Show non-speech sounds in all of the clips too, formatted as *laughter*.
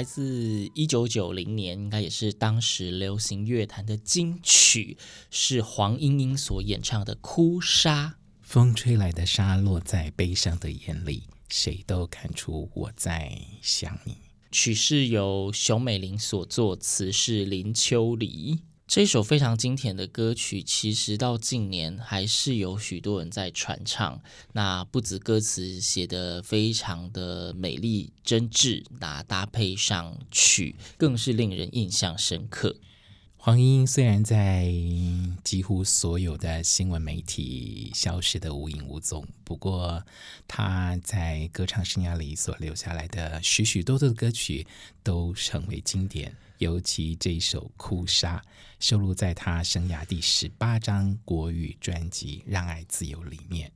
来自一九九零年，应该也是当时流行乐坛的金曲，是黄莺莺所演唱的《哭砂》。风吹来的沙落在悲伤的眼里，谁都看出我在想你。曲是由熊美玲所作，词是林秋离。这首非常经典的歌曲，其实到近年还是有许多人在传唱。那不止歌词写得非常的美丽真挚，那搭配上曲，更是令人印象深刻。黄英虽然在几乎所有的新闻媒体消失得无影无踪，不过他在歌唱生涯里所留下来的许许多多的歌曲都成为经典。尤其这首《哭砂》收录在他生涯第十八张国语专辑《让爱自由》里面。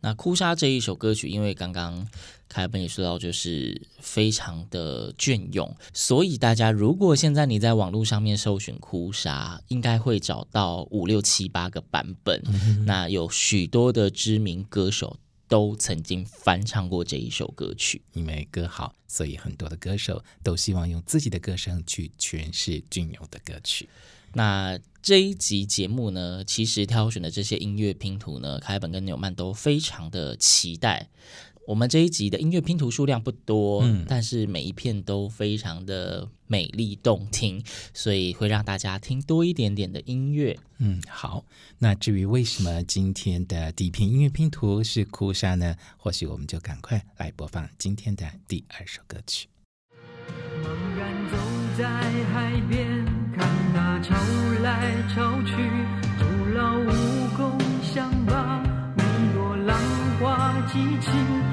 那《哭砂》这一首歌曲，因为刚刚凯尔本也说到，就是非常的隽永，所以大家如果现在你在网络上面搜寻《哭砂》，应该会找到五六七八个版本。嗯、那有许多的知名歌手。都曾经翻唱过这一首歌曲，因为歌好，所以很多的歌手都希望用自己的歌声去诠释隽永的歌曲。那这一集节目呢，其实挑选的这些音乐拼图呢，凯本跟纽曼都非常的期待。我们这一集的音乐拼图数量不多，嗯，但是每一片都非常的美丽动听，所以会让大家听多一点点的音乐。嗯，好。那至于为什么今天的第一片音乐拼图是哭砂呢？或许我们就赶快来播放今天的第二首歌曲。茫然走在海边，潮来潮去，徒劳无功，想把每朵浪花记清。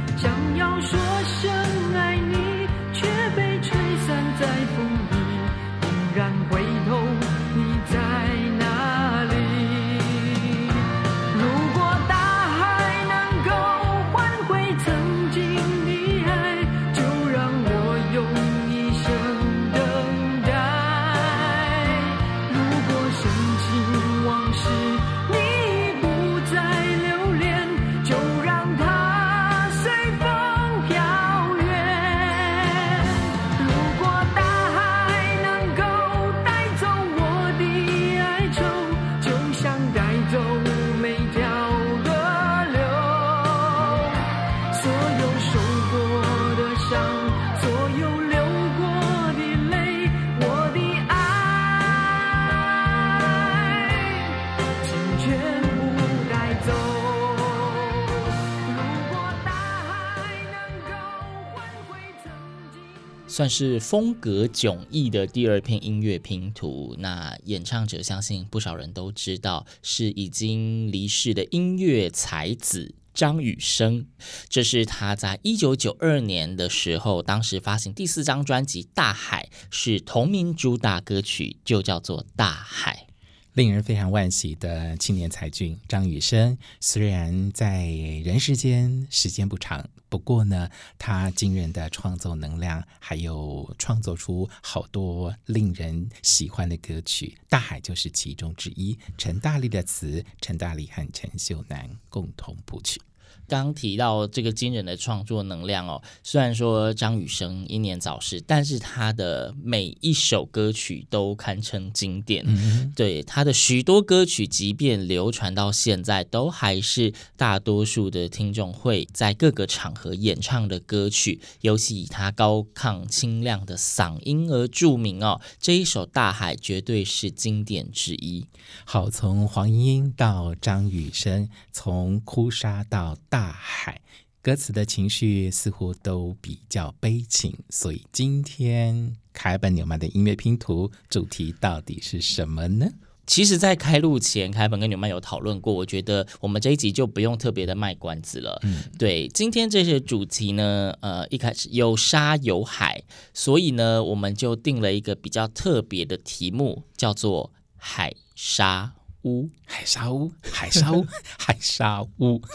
算是风格迥异的第二片音乐拼图。那演唱者相信不少人都知道，是已经离世的音乐才子张雨生。这是他在一九九二年的时候，当时发行第四张专辑《大海》，是同名主打歌曲，就叫做《大海》。令人非常惋惜的青年才俊张雨生，虽然在人世间时间不长，不过呢，他惊人的创作能量，还有创作出好多令人喜欢的歌曲，《大海》就是其中之一。陈大力的词，陈大力和陈秀楠共同谱曲。刚提到这个惊人的创作能量哦，虽然说张雨生英年早逝，但是他的每一首歌曲都堪称经典。嗯、对他的许多歌曲，即便流传到现在，都还是大多数的听众会在各个场合演唱的歌曲。尤其以他高亢清亮的嗓音而著名哦。这一首《大海》绝对是经典之一。好，从黄莺莺到张雨生，从哭砂到大。海，歌词的情绪似乎都比较悲情，所以今天凯本纽曼的音乐拼图主题到底是什么呢？其实，在开录前，凯本跟纽曼有讨论过，我觉得我们这一集就不用特别的卖关子了。嗯，对，今天这些主题呢，呃，一开始有沙有海，所以呢，我们就定了一个比较特别的题目，叫做海沙屋。海沙屋，海沙屋，海沙屋。*laughs*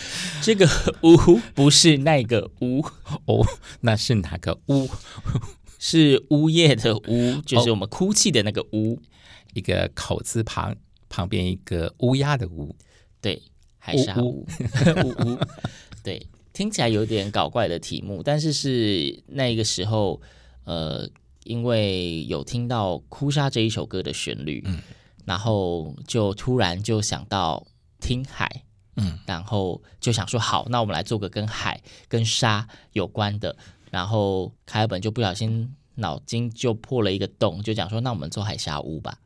*laughs* 这个屋不是那个屋哦，那是哪个屋？*laughs* 是呜夜的呜，就是我们哭泣的那个屋，一个口字旁，旁边一个乌鸦的乌，对，海沙屋，呜呜，对，听起来有点搞怪的题目，但是是那个时候，呃，因为有听到《哭砂》这一首歌的旋律，嗯，然后就突然就想到听海。嗯，然后就想说好，那我们来做个跟海、跟沙有关的。然后凯尔本就不小心脑筋就破了一个洞，就讲说，那我们做海沙屋吧。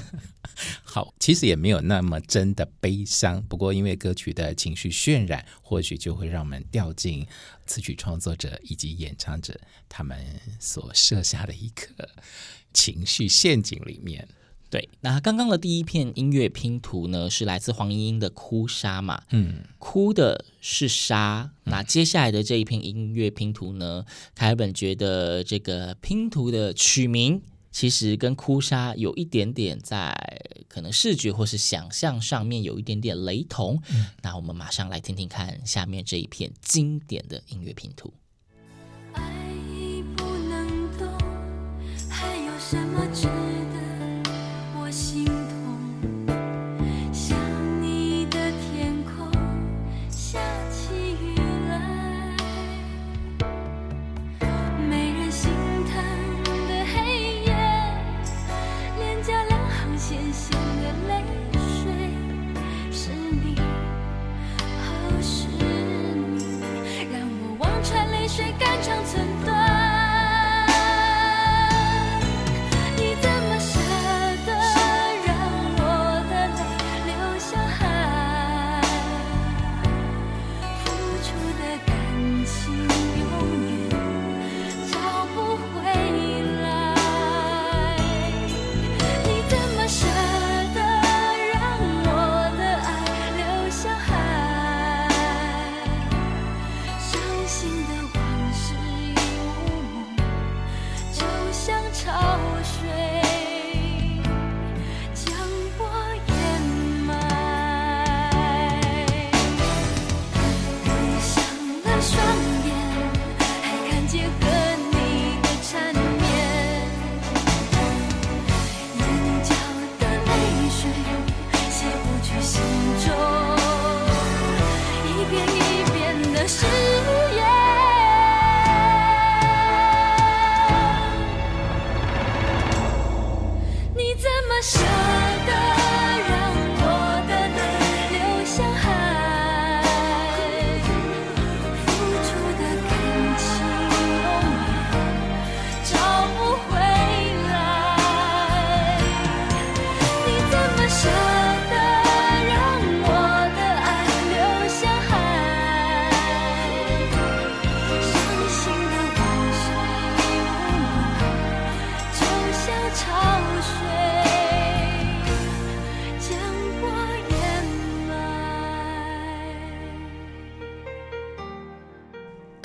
*laughs* 好，其实也没有那么真的悲伤，不过因为歌曲的情绪渲染，或许就会让我们掉进词曲创作者以及演唱者他们所设下的一个情绪陷阱里面。对，那刚刚的第一片音乐拼图呢，是来自黄莺莺的《哭沙》嘛？嗯，哭的是沙。那接下来的这一片音乐拼图呢，凯尔本觉得这个拼图的取名其实跟《哭沙》有一点点在可能视觉或是想象上面有一点点雷同。嗯，那我们马上来听听看下面这一片经典的音乐拼图。爱已不能动，还有什么值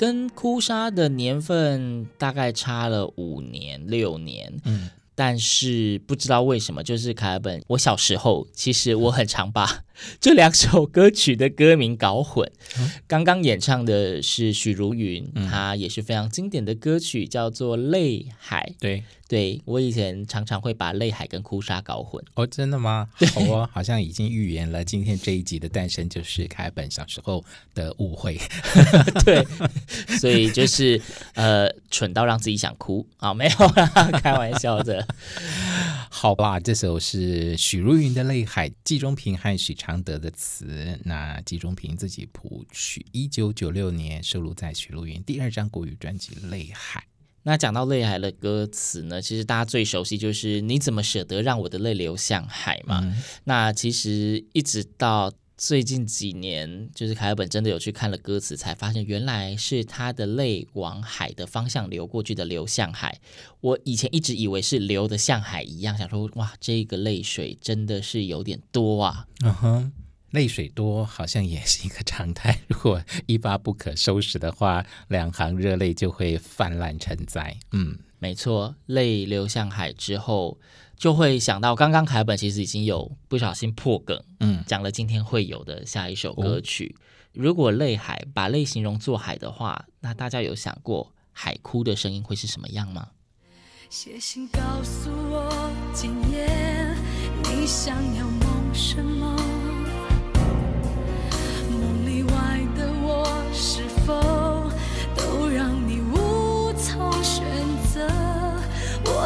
跟哭砂的年份大概差了五年六年，但是不知道为什么，就是凯尔本，我小时候其实我很常把这两首歌曲的歌名搞混。嗯、*laughs* 刚刚演唱的是许茹芸，她、嗯、也是非常经典的歌曲，叫做《泪海》。对，对我以前常常会把泪海跟哭砂搞混。哦，真的吗？好哦，好像已经预言了今天这一集的诞生，就是凯本小时候的误会。*laughs* 对，所以就是呃，蠢到让自己想哭啊，没有啦，开玩笑的。好吧，这首是许茹芸的《泪海》，季中平和许常德的词，那季中平自己谱曲，一九九六年收录在许茹芸第二张国语专辑《泪海》。那讲到《泪海》的歌词呢，其实大家最熟悉就是“你怎么舍得让我的泪流向海”嘛。嗯、那其实一直到。最近几年，就是凯尔本真的有去看了歌词，才发现原来是他的泪往海的方向流过去的，流向海。我以前一直以为是流的像海一样，想说哇，这个泪水真的是有点多啊。嗯哼，泪水多好像也是一个常态，如果一发不可收拾的话，两行热泪就会泛滥成灾。嗯，没错，泪流向海之后。就会想到，刚刚凯本其实已经有不小心破梗，嗯，讲了今天会有的下一首歌曲。哦、如果泪海把泪形容作海的话，那大家有想过海哭的声音会是什么样吗？写信告诉我，今夜你想要梦什么？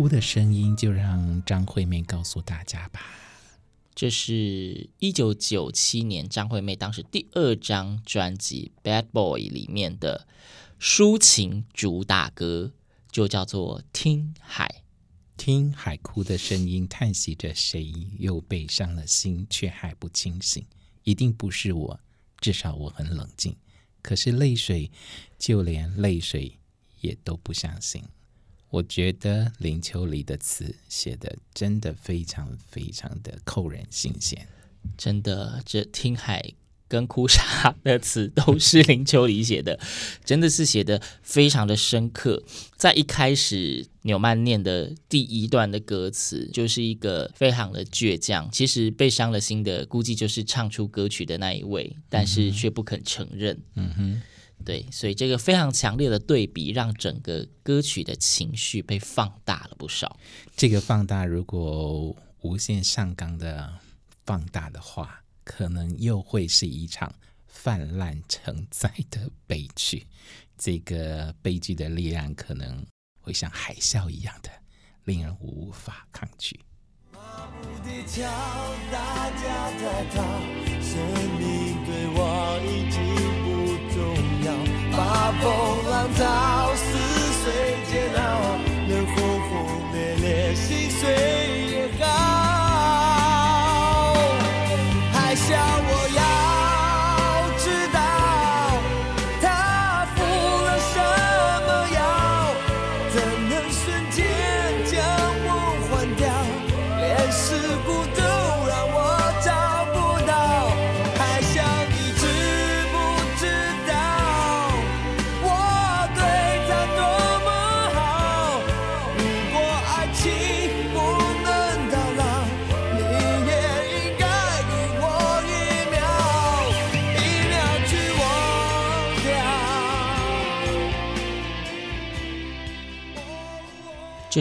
哭的声音，就让张惠妹告诉大家吧。这是一九九七年张惠妹当时第二张专辑《Bad Boy》里面的抒情主打歌，就叫做《听海》。听海哭的声音，叹息着谁又被伤了心，却还不清醒。一定不是我，至少我很冷静。可是泪水，就连泪水也都不相信。我觉得林秋离的词写的真的非常非常的扣人心弦，真的，这听海跟哭砂的词都是林秋离写的，*laughs* 真的是写的非常的深刻。在一开始纽曼念的第一段的歌词，就是一个非常的倔强。其实被伤了心的，估计就是唱出歌曲的那一位，但是却不肯承认。嗯哼。对，所以这个非常强烈的对比，让整个歌曲的情绪被放大了不少。这个放大，如果无限上纲的放大的话，可能又会是一场泛滥成灾的悲剧。这个悲剧的力量，可能会像海啸一样的，令人无法抗拒。把风浪淘似水煎熬，能轰轰烈烈，心碎。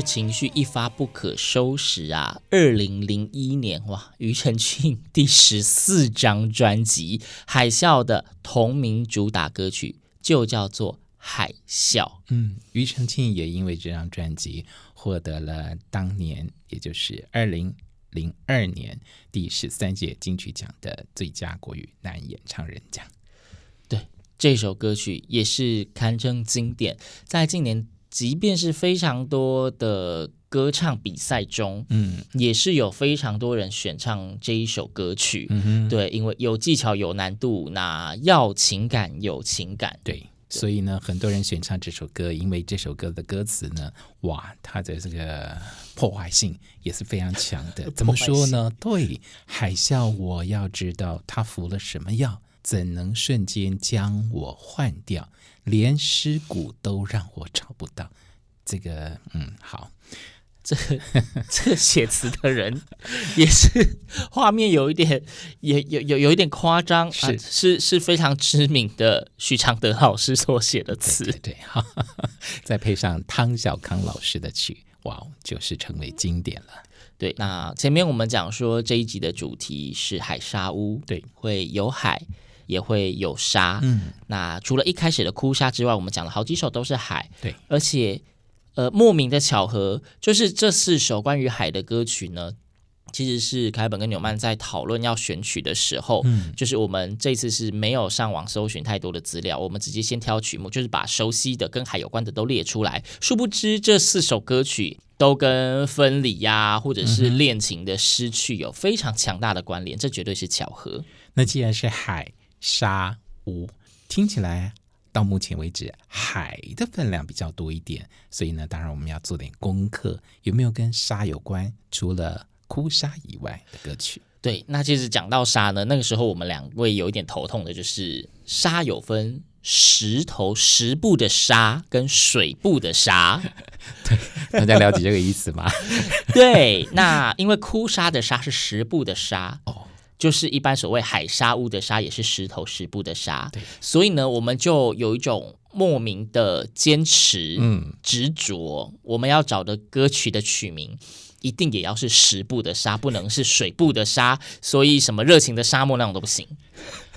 情绪一发不可收拾啊！二零零一年，哇，庾澄庆第十四张专辑《海啸》的同名主打歌曲就叫做《海啸》。嗯，庾澄庆也因为这张专辑获得了当年，也就是二零零二年第十三届金曲奖的最佳国语男演唱人奖。对，这首歌曲也是堪称经典，在近年。即便是非常多的歌唱比赛中，嗯，也是有非常多人选唱这一首歌曲，嗯哼，对，因为有技巧有难度，那要情感有情感，对，对，所以呢，很多人选唱这首歌，因为这首歌的歌词呢，哇，它的这个破坏性也是非常强的。*laughs* 怎么说呢？对，海啸，我要知道他服了什么药，怎能瞬间将我换掉？连尸骨都让我找不到，这个嗯，好，这、*laughs* 这写词的人 *laughs* 也是画面有一点，也有有有一点夸张，是、啊、是是非常知名的许常德老师所写的词，对，对，对，哈哈哈，再配上汤小康老师的曲，哇，就是成为经典了。对，那前面我们讲说这一集的主题是海沙屋，对，会有海。也会有沙，嗯，那除了一开始的哭沙之外，我们讲了好几首都是海，对，而且，呃，莫名的巧合，就是这四首关于海的歌曲呢，其实是凯本跟纽曼在讨论要选曲的时候，嗯，就是我们这次是没有上网搜寻太多的资料，我们直接先挑曲目，就是把熟悉的跟海有关的都列出来。殊不知这四首歌曲都跟分离呀、啊，或者是恋情的失去有非常强大的关联，这绝对是巧合。那既然是海。沙屋听起来到目前为止海的分量比较多一点，所以呢，当然我们要做点功课，有没有跟沙有关？除了哭沙以外的歌曲？对，那其实讲到沙呢，那个时候我们两位有一点头痛的，就是沙有分石头石部的沙跟水部的沙，*laughs* 对，大家了解这个意思吗？*laughs* 对，那因为哭沙的沙是石部的沙哦。就是一般所谓海沙屋的沙，也是石头石布的沙。对，所以呢，我们就有一种莫名的坚持，嗯，执着。我们要找的歌曲的曲名，一定也要是十步的沙，不能是水步的沙。所以什么热情的沙漠那种都不行。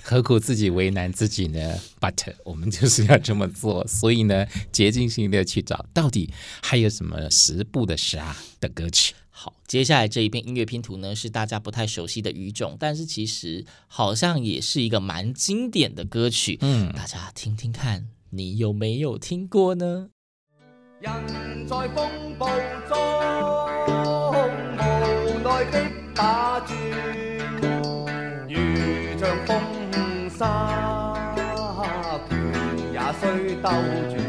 何苦自己为难自己呢？But 我们就是要这么做。所以呢，竭尽心力去找，到底还有什么十步的沙的歌曲。好，接下来这一片音乐拼图呢，是大家不太熟悉的语种，但是其实好像也是一个蛮经典的歌曲。嗯，大家听听看，你有没有听过呢？人在风暴中无奈的打转，如像风沙，拳也需兜转，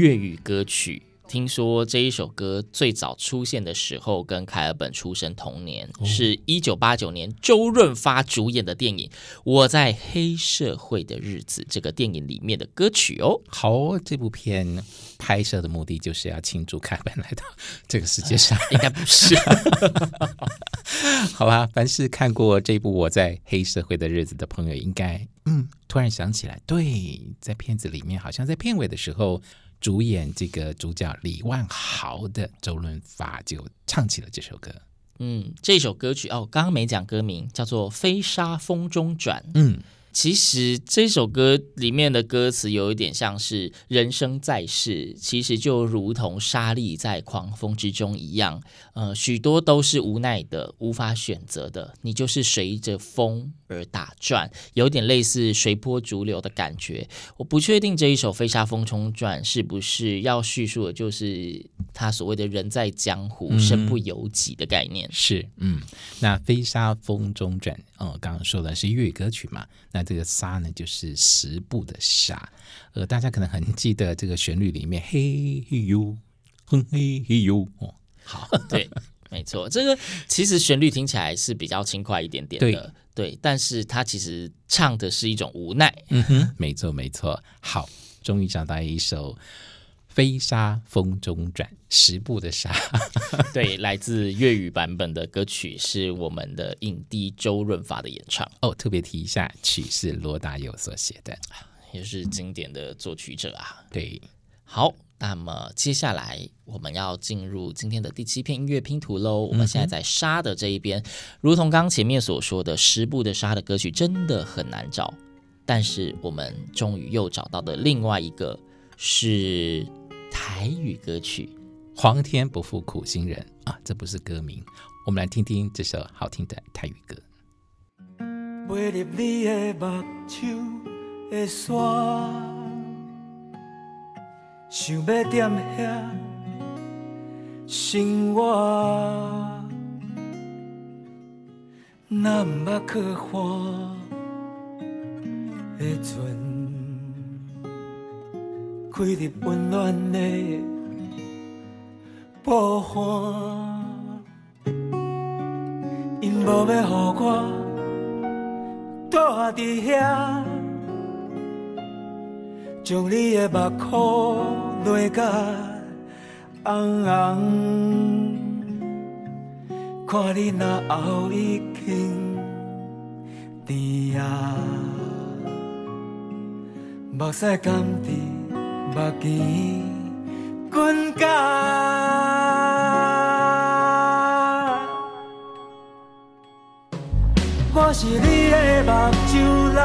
粤语歌曲，听说这一首歌最早出现的时候跟凯尔本出生同年，哦、是一九八九年周润发主演的电影《我在黑社会的日子》这个电影里面的歌曲哦。好，这部片拍摄的目的就是要庆祝凯尔本来到这个世界上，*laughs* 应该不是。*laughs* 好吧，凡是看过这部《我在黑社会的日子》的朋友，应该嗯，突然想起来，对，在片子里面好像在片尾的时候。主演这个主角李万豪的周润发就唱起了这首歌。嗯，这首歌曲哦，刚刚没讲歌名，叫做《飞沙风中转》。嗯，其实这首歌里面的歌词有一点像是人生在世，其实就如同沙粒在狂风之中一样，呃，许多都是无奈的、无法选择的，你就是随着风而打转，有点类似随波逐流的感觉。我不确定这一首《飞沙风中转》是不是要叙述的就是他所谓的人在江湖、身不由己的概念。是，嗯，那《飞沙风中转》哦，刚刚说的是粤语歌曲嘛？那这个沙呢，就是十步的沙。呃，大家可能很记得这个旋律里面，嘿嘿呦，哼嘿嘿呦。哦，好，对，没错，这个其实旋律听起来是比较轻快一点点的，对，对，但是它其实唱的是一种无奈。嗯哼，没错，没错。好，终于找到一首。飞沙风中转，十步的沙，*laughs* 对，来自粤语版本的歌曲是我们的影帝周润发的演唱。哦，特别提一下，曲是罗大佑所写的，也是经典的作曲者啊。对，好，那么接下来我们要进入今天的第七篇音乐拼图喽。我们现在在沙的这一边，嗯、如同刚前面所说的，十步的沙的歌曲真的很难找，但是我们终于又找到的另外一个是。台语歌曲《皇天不负苦心人》啊，这不是歌名。我们来听听这首好听的台语歌。飞入你的目睭的山，想要踮遐生活，若毋捌可花的船。开入温暖的波岸，因无要予我住伫遐，将你的目眶泪甲红红，看你若后已经甜啊，目屎甘甜。目镜滚干，我是你的目睭内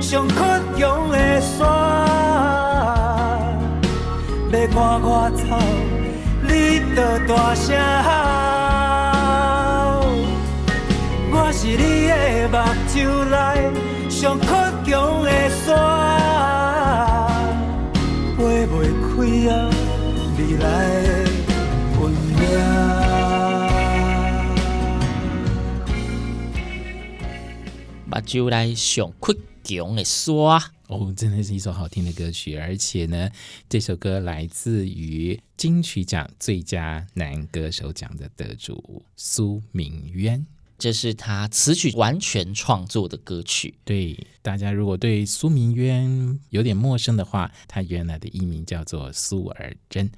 上倔强的山，要赶我走，你就大声吼。我是你的目睭内上倔睭来上倔强的山哦，真的是一首好听的歌曲，而且呢，这首歌来自于金曲奖最佳男歌手奖的得主苏明渊。这是他词曲完全创作的歌曲。对，大家如果对苏明渊有点陌生的话，他原来的艺名叫做苏尔珍，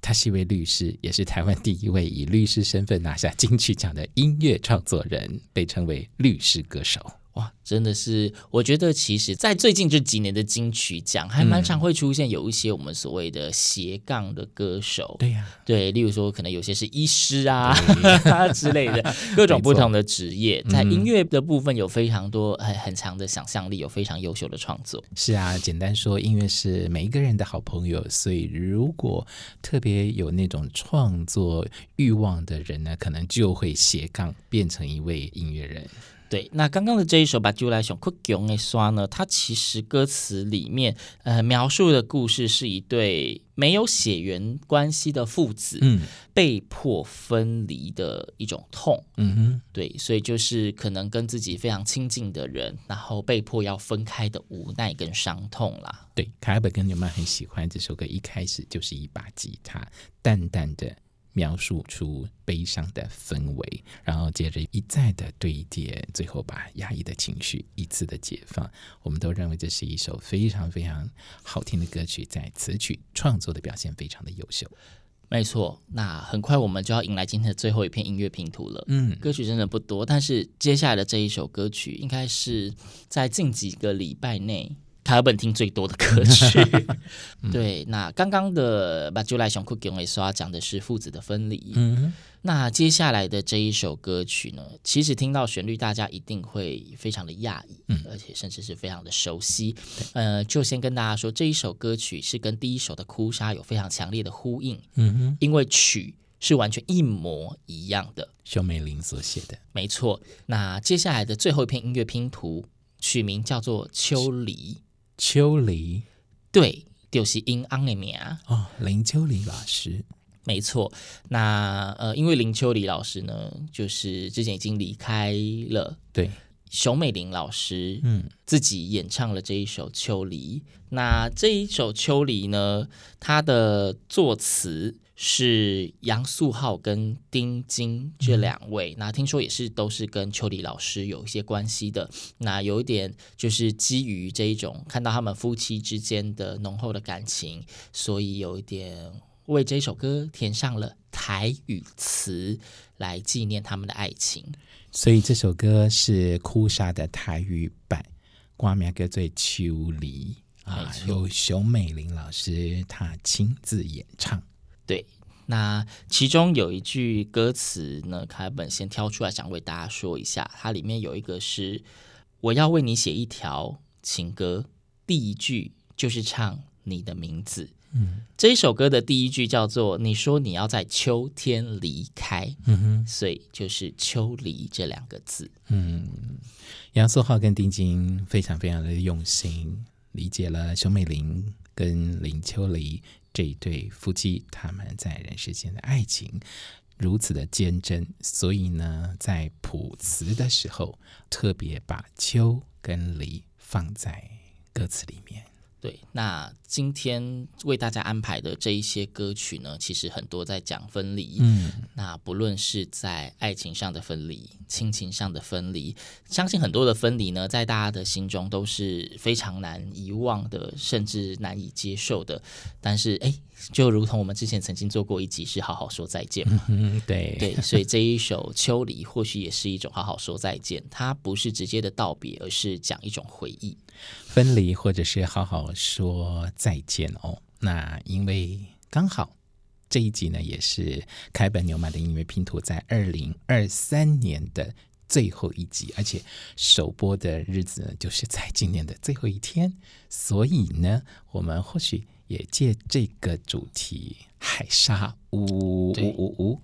他是一位律师，也是台湾第一位以律师身份拿下金曲奖的音乐创作人，被称为律师歌手。哇，真的是，我觉得其实，在最近这几年的金曲奖，还蛮常会出现有一些我们所谓的斜杠的歌手。对呀，对，例如说，可能有些是医师啊 *laughs* 之类的，*laughs* 各种不同的职业，在音乐的部分有非常多很很强的想象力，有非常优秀的创作。是啊，简单说，音乐是每一个人的好朋友，所以如果特别有那种创作欲望的人呢，可能就会斜杠变成一位音乐人。对，那刚刚的这一首《把酒来上倔强的刷》呢，它其实歌词里面呃描述的故事是一对没有血缘关系的父子，嗯，被迫分离的一种痛，嗯哼，对，所以就是可能跟自己非常亲近的人，然后被迫要分开的无奈跟伤痛啦。对，凯尔本跟牛曼很喜欢这首歌，一开始就是一把吉他，淡淡的。描述出悲伤的氛围，然后接着一再的堆叠，最后把压抑的情绪一次的解放。我们都认为这是一首非常非常好听的歌曲，在词曲创作的表现非常的优秀。没错，那很快我们就要迎来今天的最后一片音乐拼图了。嗯，歌曲真的不多，但是接下来的这一首歌曲，应该是在近几个礼拜内。凯尔本听最多的歌曲，*laughs* 对，那刚刚的《把就来上倔强的山》讲的是父子的分离，嗯，那接下来的这一首歌曲呢，其实听到旋律，大家一定会非常的讶异，嗯，而且甚至是非常的熟悉。呃，就先跟大家说，这一首歌曲是跟第一首的《哭砂》有非常强烈的呼应，嗯哼，因为曲是完全一模一样的，熊美玲所写的，没错。那接下来的最后一篇音乐拼图，取名叫做《秋离》，秋梨，对，就是音安的名。哦，林秋离老师。没错，那呃，因为林秋离老师呢，就是之前已经离开了，对，熊美玲老师，嗯，自己演唱了这一首《秋梨》。那这一首《秋梨》呢，它的作词是杨素浩跟丁晶这两位，嗯，那听说也是都是跟秋离老师有一些关系的。那有一点就是基于这一种看到他们夫妻之间的浓厚的感情，所以有一点。为这首歌填上了台语词，来纪念他们的爱情。所以这首歌是哭砂的台语版，歌名叫做《秋离》啊，由熊美玲老师她亲自演唱。对，那其中有一句歌词呢，凯本先挑出来想为大家说一下，它里面有一个是“我要为你写一条情歌”，第一句就是唱你的名字。嗯，这一首歌的第一句叫做“你说你要在秋天离开”，嗯哼，所以就是“秋离”这两个字。嗯，杨素浩跟丁晶非常非常的用心，理解了熊美玲跟林秋离这一对夫妻他们在人世间的爱情如此的坚贞，所以呢，在谱词的时候特别把“秋”跟“离”放在歌词里面。对，那今天为大家安排的这一些歌曲呢，其实很多在讲分离。嗯，那不论是在爱情上的分离、亲情上的分离，相信很多的分离呢，在大家的心中都是非常难遗忘的，甚至难以接受的。但是，哎，就如同我们之前曾经做过一集是好好说再见嘛。嗯，对对，所以这一首《秋离》或许也是一种好好说再见，它不是直接的道别，而是讲一种回忆。分离，或者是好好说再见哦。那因为刚好这一集呢，也是开本牛马的音乐拼图在二零二三年的最后一集，而且首播的日子呢，就是在今年的最后一天。所以呢，我们或许也借这个主题，海沙呜呜呜呜，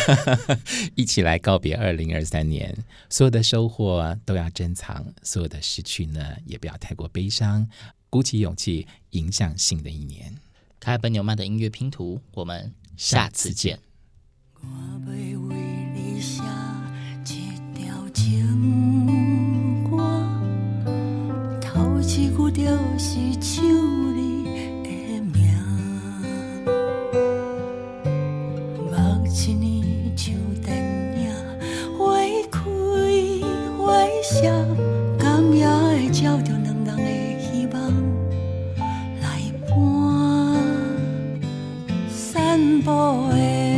*laughs* 一起来告别二零二三年。所有的收获都要珍藏，所有的失去呢，也不要太过悲伤，鼓起勇气迎向新的一年。开本牛曼的音乐拼图，我们下次见。难道早就？散步的。